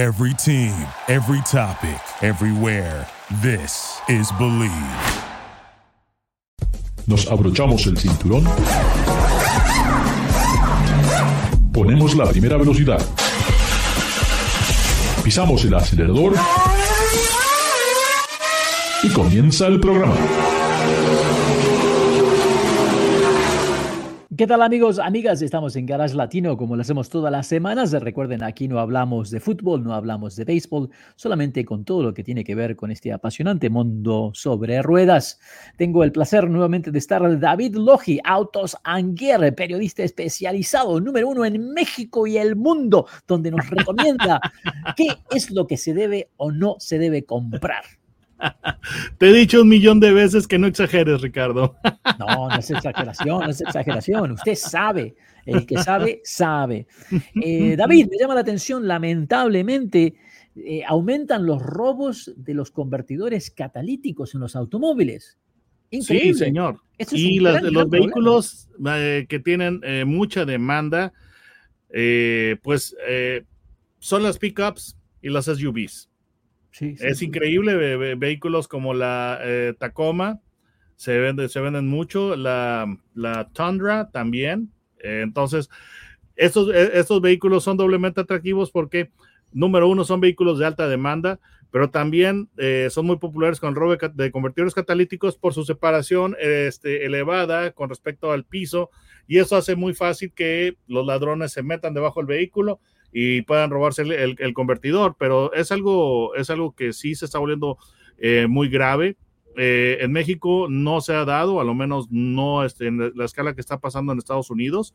Every team, every topic, everywhere. This is Believe. Nos abrochamos el cinturón. Ponemos la primera velocidad. Pisamos el acelerador. Y comienza el programa. ¿Qué tal amigos, amigas? Estamos en Garage Latino como lo hacemos todas las semanas. Recuerden, aquí no hablamos de fútbol, no hablamos de béisbol, solamente con todo lo que tiene que ver con este apasionante mundo sobre ruedas. Tengo el placer nuevamente de estar David Logi, Autos Anguer, periodista especializado número uno en México y el mundo, donde nos recomienda qué es lo que se debe o no se debe comprar. Te he dicho un millón de veces que no exageres, Ricardo. No, no es exageración, no es exageración. Usted sabe, el que sabe, sabe. Eh, David, me llama la atención, lamentablemente, eh, aumentan los robos de los convertidores catalíticos en los automóviles. Increíble. Sí, señor. y los vehículos eh, que tienen mucha demanda, pues son las pickups y las SUVs es increíble, vehículos como la eh, Tacoma se, vende, se venden mucho, la, la Tundra también. Eh, entonces, estos, e, estos vehículos son doblemente atractivos porque, número uno, son vehículos de alta demanda, pero también eh, son muy populares con el robo de convertidores catalíticos por su separación este, elevada con respecto al piso y eso hace muy fácil que los ladrones se metan debajo del vehículo y puedan robarse el, convertidor, pero es algo, es algo que sí se está volviendo eh, muy grave. Eh, en México no se ha dado, a lo menos no este, en la escala que está pasando en Estados Unidos,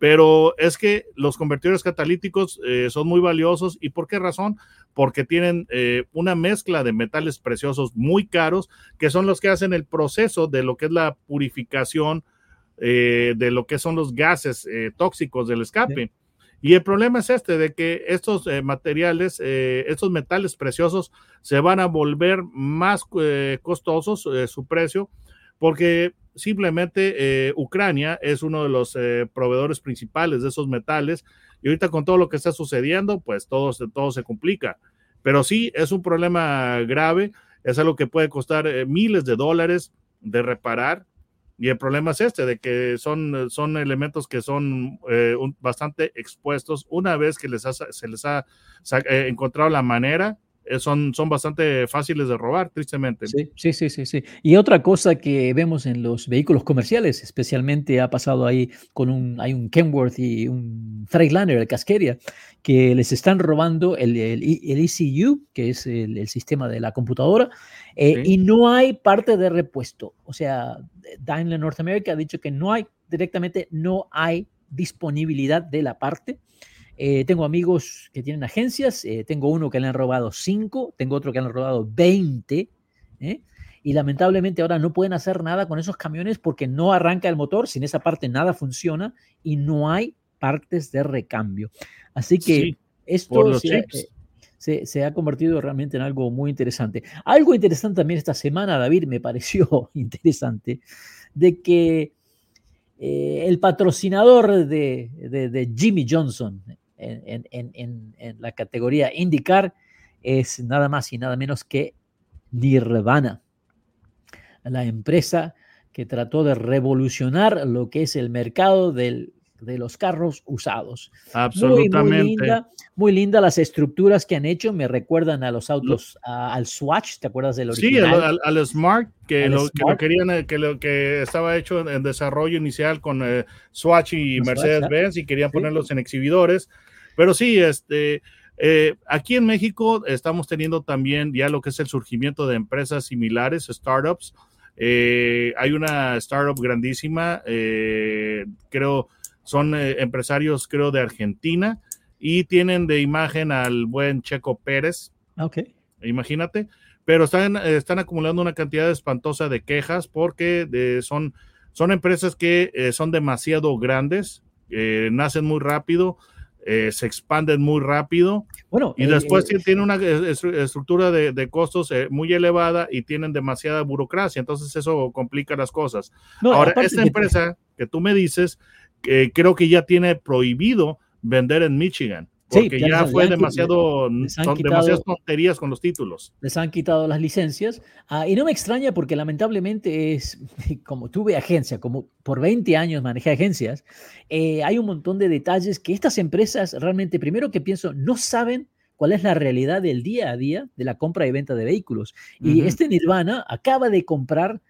pero es que los convertidores catalíticos eh, son muy valiosos y ¿por qué razón? Porque tienen una mezcla de metales preciosos muy caros que son los que hacen el proceso de lo que es la purificación de lo que son los gases tóxicos del escape. Y el problema es este, de que estos eh, materiales, eh, estos metales preciosos se van a volver más eh, costosos su precio porque simplemente Ucrania es uno de los proveedores principales de esos metales. Y ahorita con todo lo que está sucediendo, pues todo, todo se complica. Pero sí, es un problema grave, es algo que puede costar miles de dólares de reparar y el problema es este, de que son, son elementos que son eh, bastante expuestos. Una vez que les se les ha eh, encontrado la manera, son, son bastante fáciles de robar, tristemente. Sí, sí, sí, sí, sí. Y otra cosa que vemos en los vehículos comerciales, especialmente ha pasado ahí con un, hay un Kenworth y un Freightliner, el Cascadia, que les están robando el, el, ECU, que es el, sistema de la computadora, y no hay parte de repuesto. O sea, Daimler North America ha dicho que no hay, directamente no hay disponibilidad de la parte. Eh, tengo amigos que tienen agencias, eh, tengo uno que le han robado 5, tengo otro que le han robado 20, ¿eh? y lamentablemente ahora no pueden hacer nada con esos camiones porque no arranca el motor, sin esa parte nada funciona y no hay partes de recambio. Así que esto se, se, ha convertido realmente en algo muy interesante. Algo interesante también esta semana, David, me pareció interesante, de que el patrocinador de, de, de, Jimmy Johnson, en, la categoría IndyCar es nada más y nada menos que Nirvana, la empresa que trató de revolucionar lo que es el mercado del, de los carros usados. Absolutamente. Muy, linda, las estructuras que han hecho, me recuerdan a los autos, al Swatch, ¿te acuerdas del original? Sí, al, Smart, que, lo, que querían, eh, que lo que estaba hecho en, desarrollo inicial con eh, Swatch y Mercedes-Benz y querían ponerlos en exhibidores. Pero sí, este, eh, aquí en México estamos teniendo también ya lo que es el surgimiento de empresas similares, startups. Eh, hay una startup grandísima, eh, creo, son empresarios, creo, de Argentina y tienen de imagen al buen Checo Pérez. Ok. Imagínate, pero están, están acumulando una cantidad espantosa de quejas porque son, son empresas que son demasiado grandes, nacen muy rápido, eh, se expanden muy rápido bueno, y después eh, tienen una estructura de, costos eh, muy elevada y tienen demasiada burocracia, entonces eso complica las cosas. Ahora, esta empresa que tú me dices, creo que ya tiene prohibido vender en Michigan. Porque ya, fue demasiado, son demasiadas tonterías con los títulos. Les han quitado las licencias. Ah, y no me extraña porque lamentablemente es, como tuve agencia, como por 20 años manejé agencias, eh, hay un montón de detalles que estas empresas realmente, primero que pienso, no saben cuál es la realidad del día a día de la compra y venta de vehículos. Y este Nirvana acaba de comprar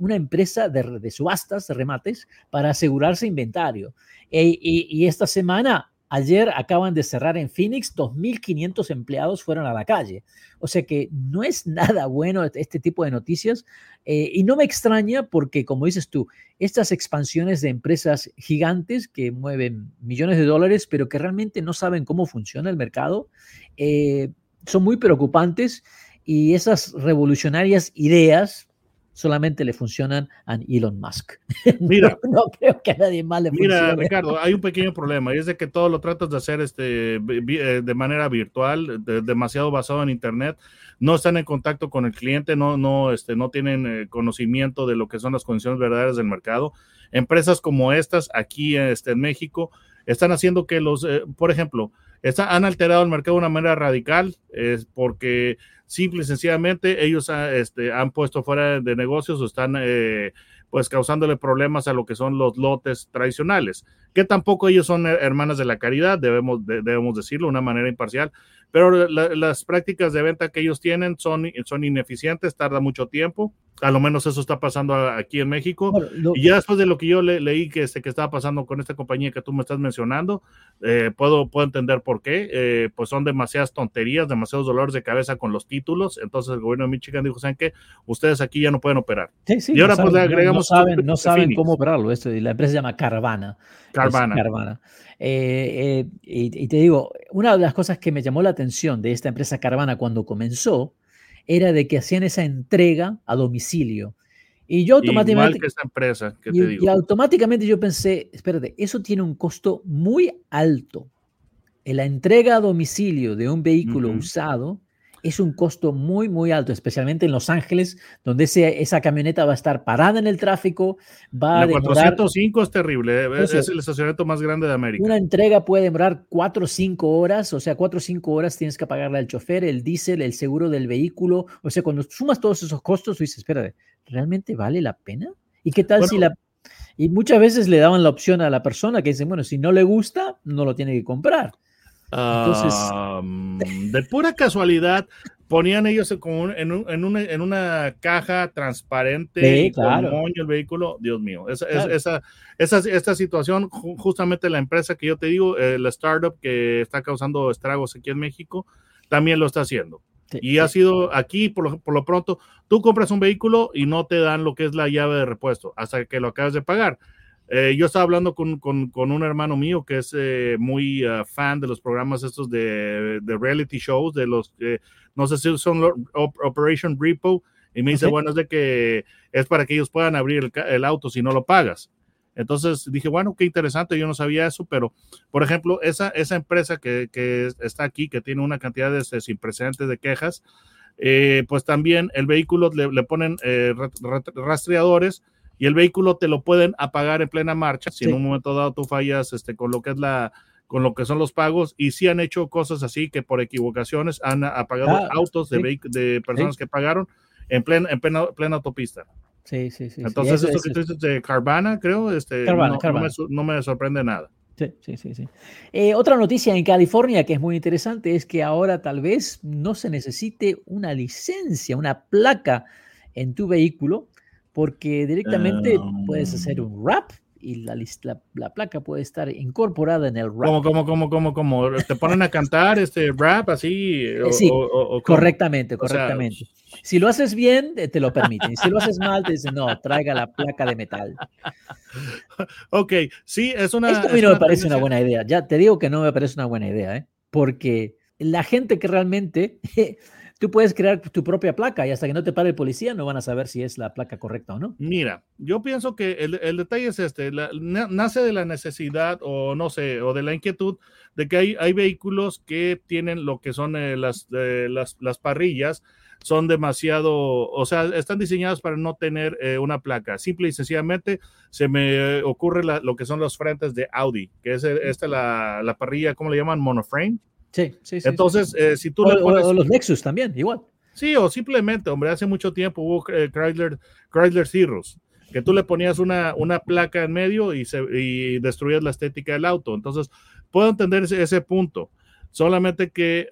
una empresa de, subastas, de remates, para asegurarse inventario. E, y, esta semana, ayer acaban de cerrar en Phoenix, 2.500 empleados fueron a la calle. O sea que no es nada bueno este tipo de noticias. Eh, y no me extraña porque, como dices tú, estas expansiones de empresas gigantes que mueven millones de dólares, pero que realmente no saben cómo funciona el mercado, eh, son muy preocupantes. Y esas revolucionarias ideas, solamente le funcionan a Elon Musk. Mira, no, creo que a nadie más le funcione. Mira, Ricardo, hay un pequeño problema y es de que todo lo tratas de hacer este, eh, de manera virtual, demasiado basado en Internet. No están en contacto con el cliente, no, no, este, no tienen eh, conocimiento de lo que son las condiciones verdaderas del mercado. Empresas como estas aquí este, en México están haciendo que los, eh, por ejemplo, han alterado el mercado de una manera radical, porque simple y sencillamente ellos este, han puesto fuera de negocios o están eh, pues causándole problemas a lo que son los lotes tradicionales, que tampoco ellos son hermanas de la caridad, debemos, debemos decirlo de una manera imparcial, pero las prácticas de venta que ellos tienen son, son ineficientes, tarda mucho tiempo, a lo menos eso está pasando aquí en México. y ya después de lo que yo leí que, este, que estaba pasando con esta compañía que tú me estás mencionando, eh, puedo, puedo entender por qué. Eh, pues son demasiadas tonterías, demasiados dolores de cabeza con los títulos. Entonces el gobierno de Michigan dijo, ¿saben qué? Ustedes aquí ya no pueden operar. y ahora pues le agregamos... No saben, cómo operarlo. Esto, y la empresa se llama Carvana. Carvana. Eh, y, y te digo, una de las cosas que me llamó la atención de esta empresa Carvana cuando comenzó era de que hacían esa entrega a domicilio. Y yo automáticamente... que empresa, y, automáticamente yo pensé, espérate, eso tiene un costo muy alto. La entrega a domicilio de un vehículo usado es un costo muy, muy alto, especialmente en Los Ángeles, donde esa camioneta va a estar parada en el tráfico. Va la 405 es terrible, eh, es, el estacionamiento más grande de América. Una entrega puede demorar 4 o 5 horas, o sea, 4 o 5 horas tienes que pagarle al chofer, el diésel, el seguro del vehículo. O sea, cuando sumas todos esos costos, tú dices, espérate, ¿realmente vale la pena? ¿Y qué tal si la... Y muchas veces le daban la opción a la persona que dice, bueno, si no le gusta, no lo tiene que comprar. Entonces, de pura casualidad, ponían ellos como en, en, una, en, una, caja transparente con moño el vehículo. Dios mío, esa, esa, esa, esta situación, justamente la empresa que yo te digo, eh, la startup que está causando estragos aquí en México, también lo está haciendo. y ha sido aquí, por lo, por lo pronto, tú compras un vehículo y no te dan lo que es la llave de repuesto hasta que lo acabas de pagar. Eh, yo estaba hablando con, con, con, un hermano mío que es eh, muy uh, fan de los programas estos de, de reality shows, de los, que no sé si son Operation Repo, y me dice, bueno, es de que es para que ellos puedan abrir el, el, auto si no lo pagas. Entonces dije, bueno, qué interesante, yo no sabía eso, pero por ejemplo, esa, esa empresa que, que está aquí, que tiene una cantidad de, este, sin precedentes de quejas, eh, pues también el vehículo le, le ponen rastreadores y el vehículo te lo pueden apagar en plena marcha si en un momento dado tú fallas este, con lo que es la con lo que son los pagos y sí han hecho cosas así que por equivocaciones han apagado ah, autos de, de personas que pagaron en plena, en plena, plena autopista. Sí, sí, sí. Entonces, esto que tú dices de Carvana, creo, este, no, me, sorprende nada. Sí, sí, sí. sí. Eh, otra noticia en California que es muy interesante es que ahora tal vez no se necesite una licencia, una placa en tu vehículo porque directamente puedes hacer un rap y la, la, placa puede estar incorporada en el rap. ¿Cómo, cómo, cómo, cómo, cómo? ¿Te ponen a cantar este rap así? Eh, sí, correctamente, correctamente. si lo haces bien, eh, te lo permiten. Si lo haces mal, te dicen, no, traiga la placa de metal. Ok, sí, es una... Esto a mí no me parece una buena idea. Ya te digo que no me parece una buena idea, ¿eh? porque la gente que realmente tú puedes crear tu propia placa y hasta que no te pare el policía no van a saber si es la placa correcta o no. Mira, yo pienso que el, detalle es este, nace de la necesidad o no sé, o de la inquietud de que hay, hay vehículos que tienen lo que son eh, las, las, las parrillas son demasiado, o sea, están diseñadas para no tener eh, una placa. Simple y sencillamente se me ocurre lo que son los frentes de Audi, que es esta la, la parrilla, ¿cómo le llaman? Monoframe. Sí, sí, sí. Entonces, eh, si tú le pones... O los Nexus también, igual. Sí, o simplemente, hombre, hace mucho tiempo hubo eh, Chrysler, Chrysler Cirrus, que tú le ponías una, una placa en medio y, se, y destruías la estética del auto. Entonces, puedo entender ese, ese punto. Solamente que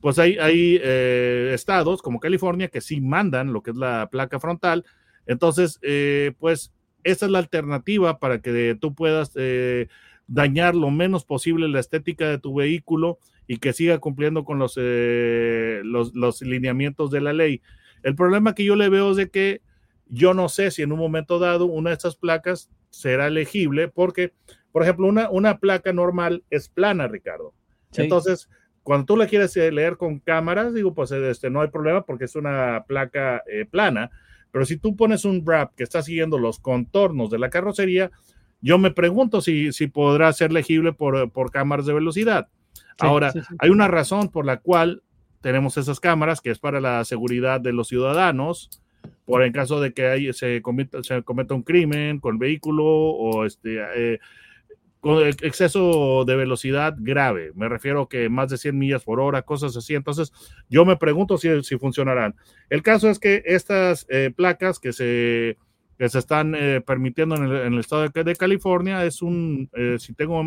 pues hay, hay eh, estados como California que sí mandan lo que es la placa frontal. Entonces, eh, pues esa es la alternativa para que tú puedas eh, dañar lo menos posible la estética de tu vehículo y que siga cumpliendo con los, los, los, lineamientos de la ley. El problema que yo le veo es de que yo no sé si en un momento dado una de estas placas será elegible porque, por ejemplo, una, una placa normal es plana, Ricardo. Entonces, cuando tú la quieres eh, leer con cámaras, digo, pues este, no hay problema porque es una placa eh, plana, pero si tú pones un wrap que está siguiendo los contornos de la carrocería, yo me pregunto si, si podrá ser legible por, por cámaras de velocidad. Ahora, hay una razón por la cual tenemos esas cámaras, que es para la seguridad de los ciudadanos, por en caso de que hay, se, cometa, se cometa un crimen con el vehículo o este, eh, con exceso de velocidad grave. Me refiero que más de 100 millas por hora, cosas así. Entonces, yo me pregunto si, si funcionarán. El caso es que estas eh, placas que se, que se están eh, permitiendo en el, estado de, California es un, eh, si tengo,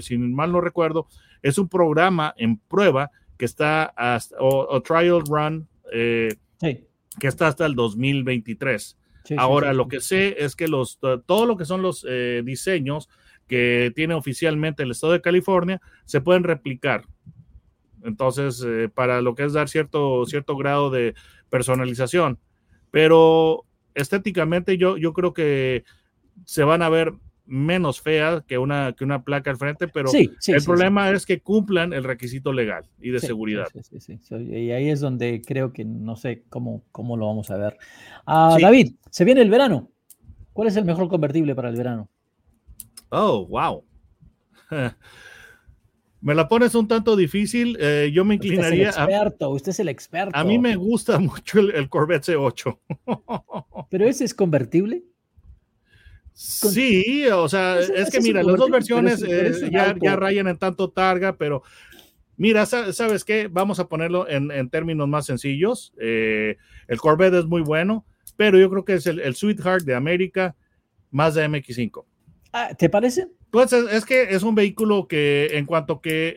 si mal no recuerdo, es un programa en prueba que está hasta, o, trial run, que está hasta el 2023. Ahora, lo que sé es que los, todo lo que son los diseños, que tiene oficialmente el estado de California se pueden replicar. Entonces, eh, para lo que es dar cierto, cierto grado de personalización. Pero estéticamente yo, yo creo que se van a ver menos feas que una, que una placa al frente, pero el problema es que cumplan el requisito legal y de seguridad. Y ahí es donde creo que no sé cómo, cómo lo vamos a ver. Ah, David, se viene el verano. ¿Cuál es el mejor convertible para el verano? Oh, wow. Me la pones un tanto difícil. Eh, yo me inclinaría. Usted es el experto, usted es el experto. A mí me gusta mucho el, Corvette C8. ¿Pero ese es convertible? Sí, o sea, es, que mira, las dos versiones eh, ya, rayan en tanto targa, pero mira, ¿sabes qué? Vamos a ponerlo en, términos más sencillos. Eh, el Corvette es muy bueno, pero yo creo que es el, el Sweetheart de América más de MX5. Ah, ¿Te parece? Pues es, que es un vehículo que en cuanto que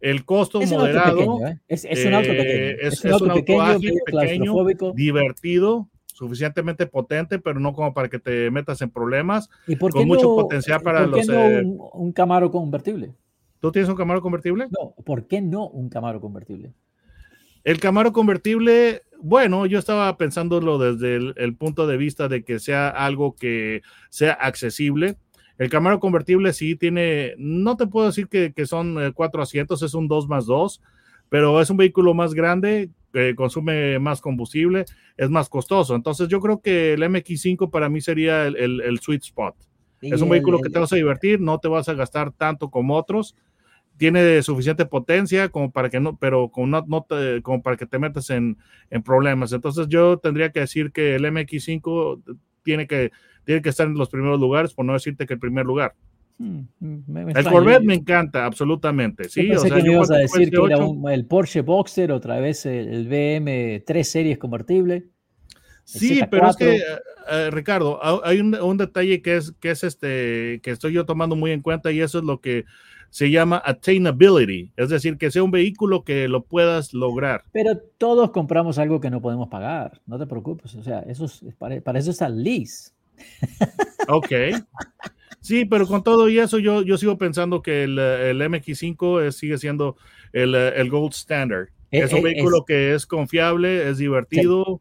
el costo moderado ¿eh? es, un auto pequeño. Eh, es, un auto, pequeño, divertido, suficientemente potente, pero no como para que te metas en problemas. ¿Y por con mucho potencial para ¿por qué no eh, un, un, Camaro convertible? ¿Tú tienes un Camaro convertible? No, ¿por qué no un Camaro convertible? El Camaro convertible, bueno, yo estaba pensándolo desde el, punto de vista de que sea algo que sea accesible. El Camaro convertible sí tiene, no te puedo decir que, son eh, cuatro asientos, es un 2 más 2, pero es un vehículo más grande, que consume más combustible, es más costoso. Entonces yo creo que el MX5 para mí sería el, sweet spot. Es un vehículo que te vas a divertir, no te vas a gastar tanto como otros tiene suficiente potencia como para que no, pero como, no, como para que te metas en, problemas. Entonces yo tendría que decir que el MX5 tiene que, tiene que estar en los primeros lugares, por no decirte que el primer lugar. Hmm, el Corvette me encanta, absolutamente. Sí, o sea, que me ibas a decir que era el Porsche Boxster, otra vez el, BM 3 Series convertible. Sí, pero es que, eh, eh, Ricardo, hay un, un, detalle que es, que es este, que estoy yo tomando muy en cuenta y eso es lo que se llama attainability, es decir, que sea un vehículo que lo puedas lograr. Pero todos compramos algo que no podemos pagar, no te preocupes, o sea, eso es, para, eso está el lease. Ok. Sí, pero con todo y eso yo, yo sigo pensando que el, el MX5 sigue siendo el, el, gold standard. Eh, es un eh, vehículo que es confiable, es divertido,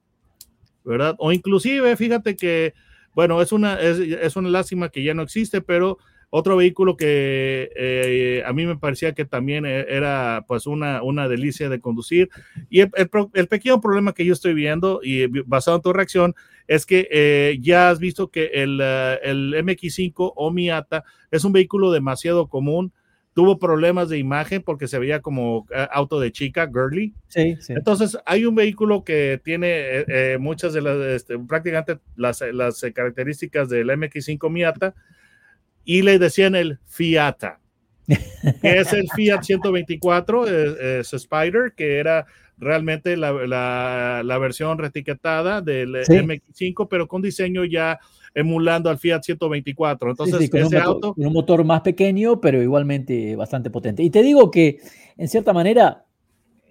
¿verdad? O inclusive, fíjate que, bueno, es una, es, es una lástima que ya no existe, pero Otro vehículo que eh, a mí me parecía que también e, era pues una, una delicia de conducir. Y el, pequeño problema que yo estoy viendo y basado en tu reacción es que eh, ya has visto que el, eh, el MX5 o Miata es un vehículo demasiado común tuvo problemas de imagen porque se veía como auto de chica, girly. Sí, sí. Entonces, hay un vehículo que tiene muchas de las, este, prácticamente las, las, características del MX5 Miata, y le decían el Fiata, que es el Fiat 124, es, Spider, que era realmente la, la, versión retiquetada del MX5, pero con diseño ya emulando al Fiat 124. Entonces, ese un auto... Motor, un motor más pequeño, pero igualmente bastante potente. Y te digo que, en cierta manera,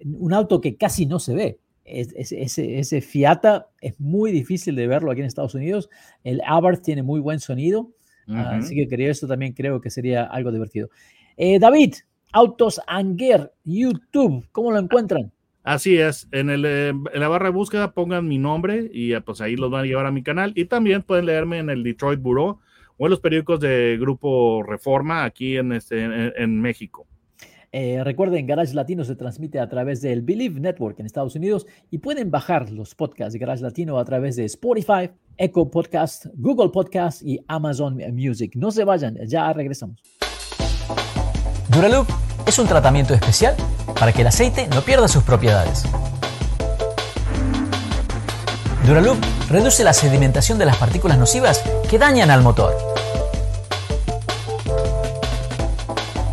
un auto que casi no se ve. Ese, ese, ese Fiata es muy difícil de verlo aquí en Estados Unidos. El Abarth tiene muy buen sonido. Así que creo, esto también creo que sería algo divertido. Eh, David, Autos Anger, YouTube, ¿cómo lo encuentran? Así es, en, el, eh, en, la barra de búsqueda pongan mi nombre y pues ahí los van a llevar a mi canal y también pueden leerme en el Detroit Bureau o en los periódicos de Grupo Reforma aquí en, este, en, México. Eh, recuerden, Garage Latino se transmite a través del Believe Network en Estados Unidos y pueden bajar los podcasts de Garage Latino a través de Spotify, Echo Podcast, Google Podcast y Amazon Music. No se vayan, ya regresamos. Duraloop es un tratamiento especial para que el aceite no pierda sus propiedades. Duraloop reduce la sedimentación de las partículas nocivas que dañan al motor.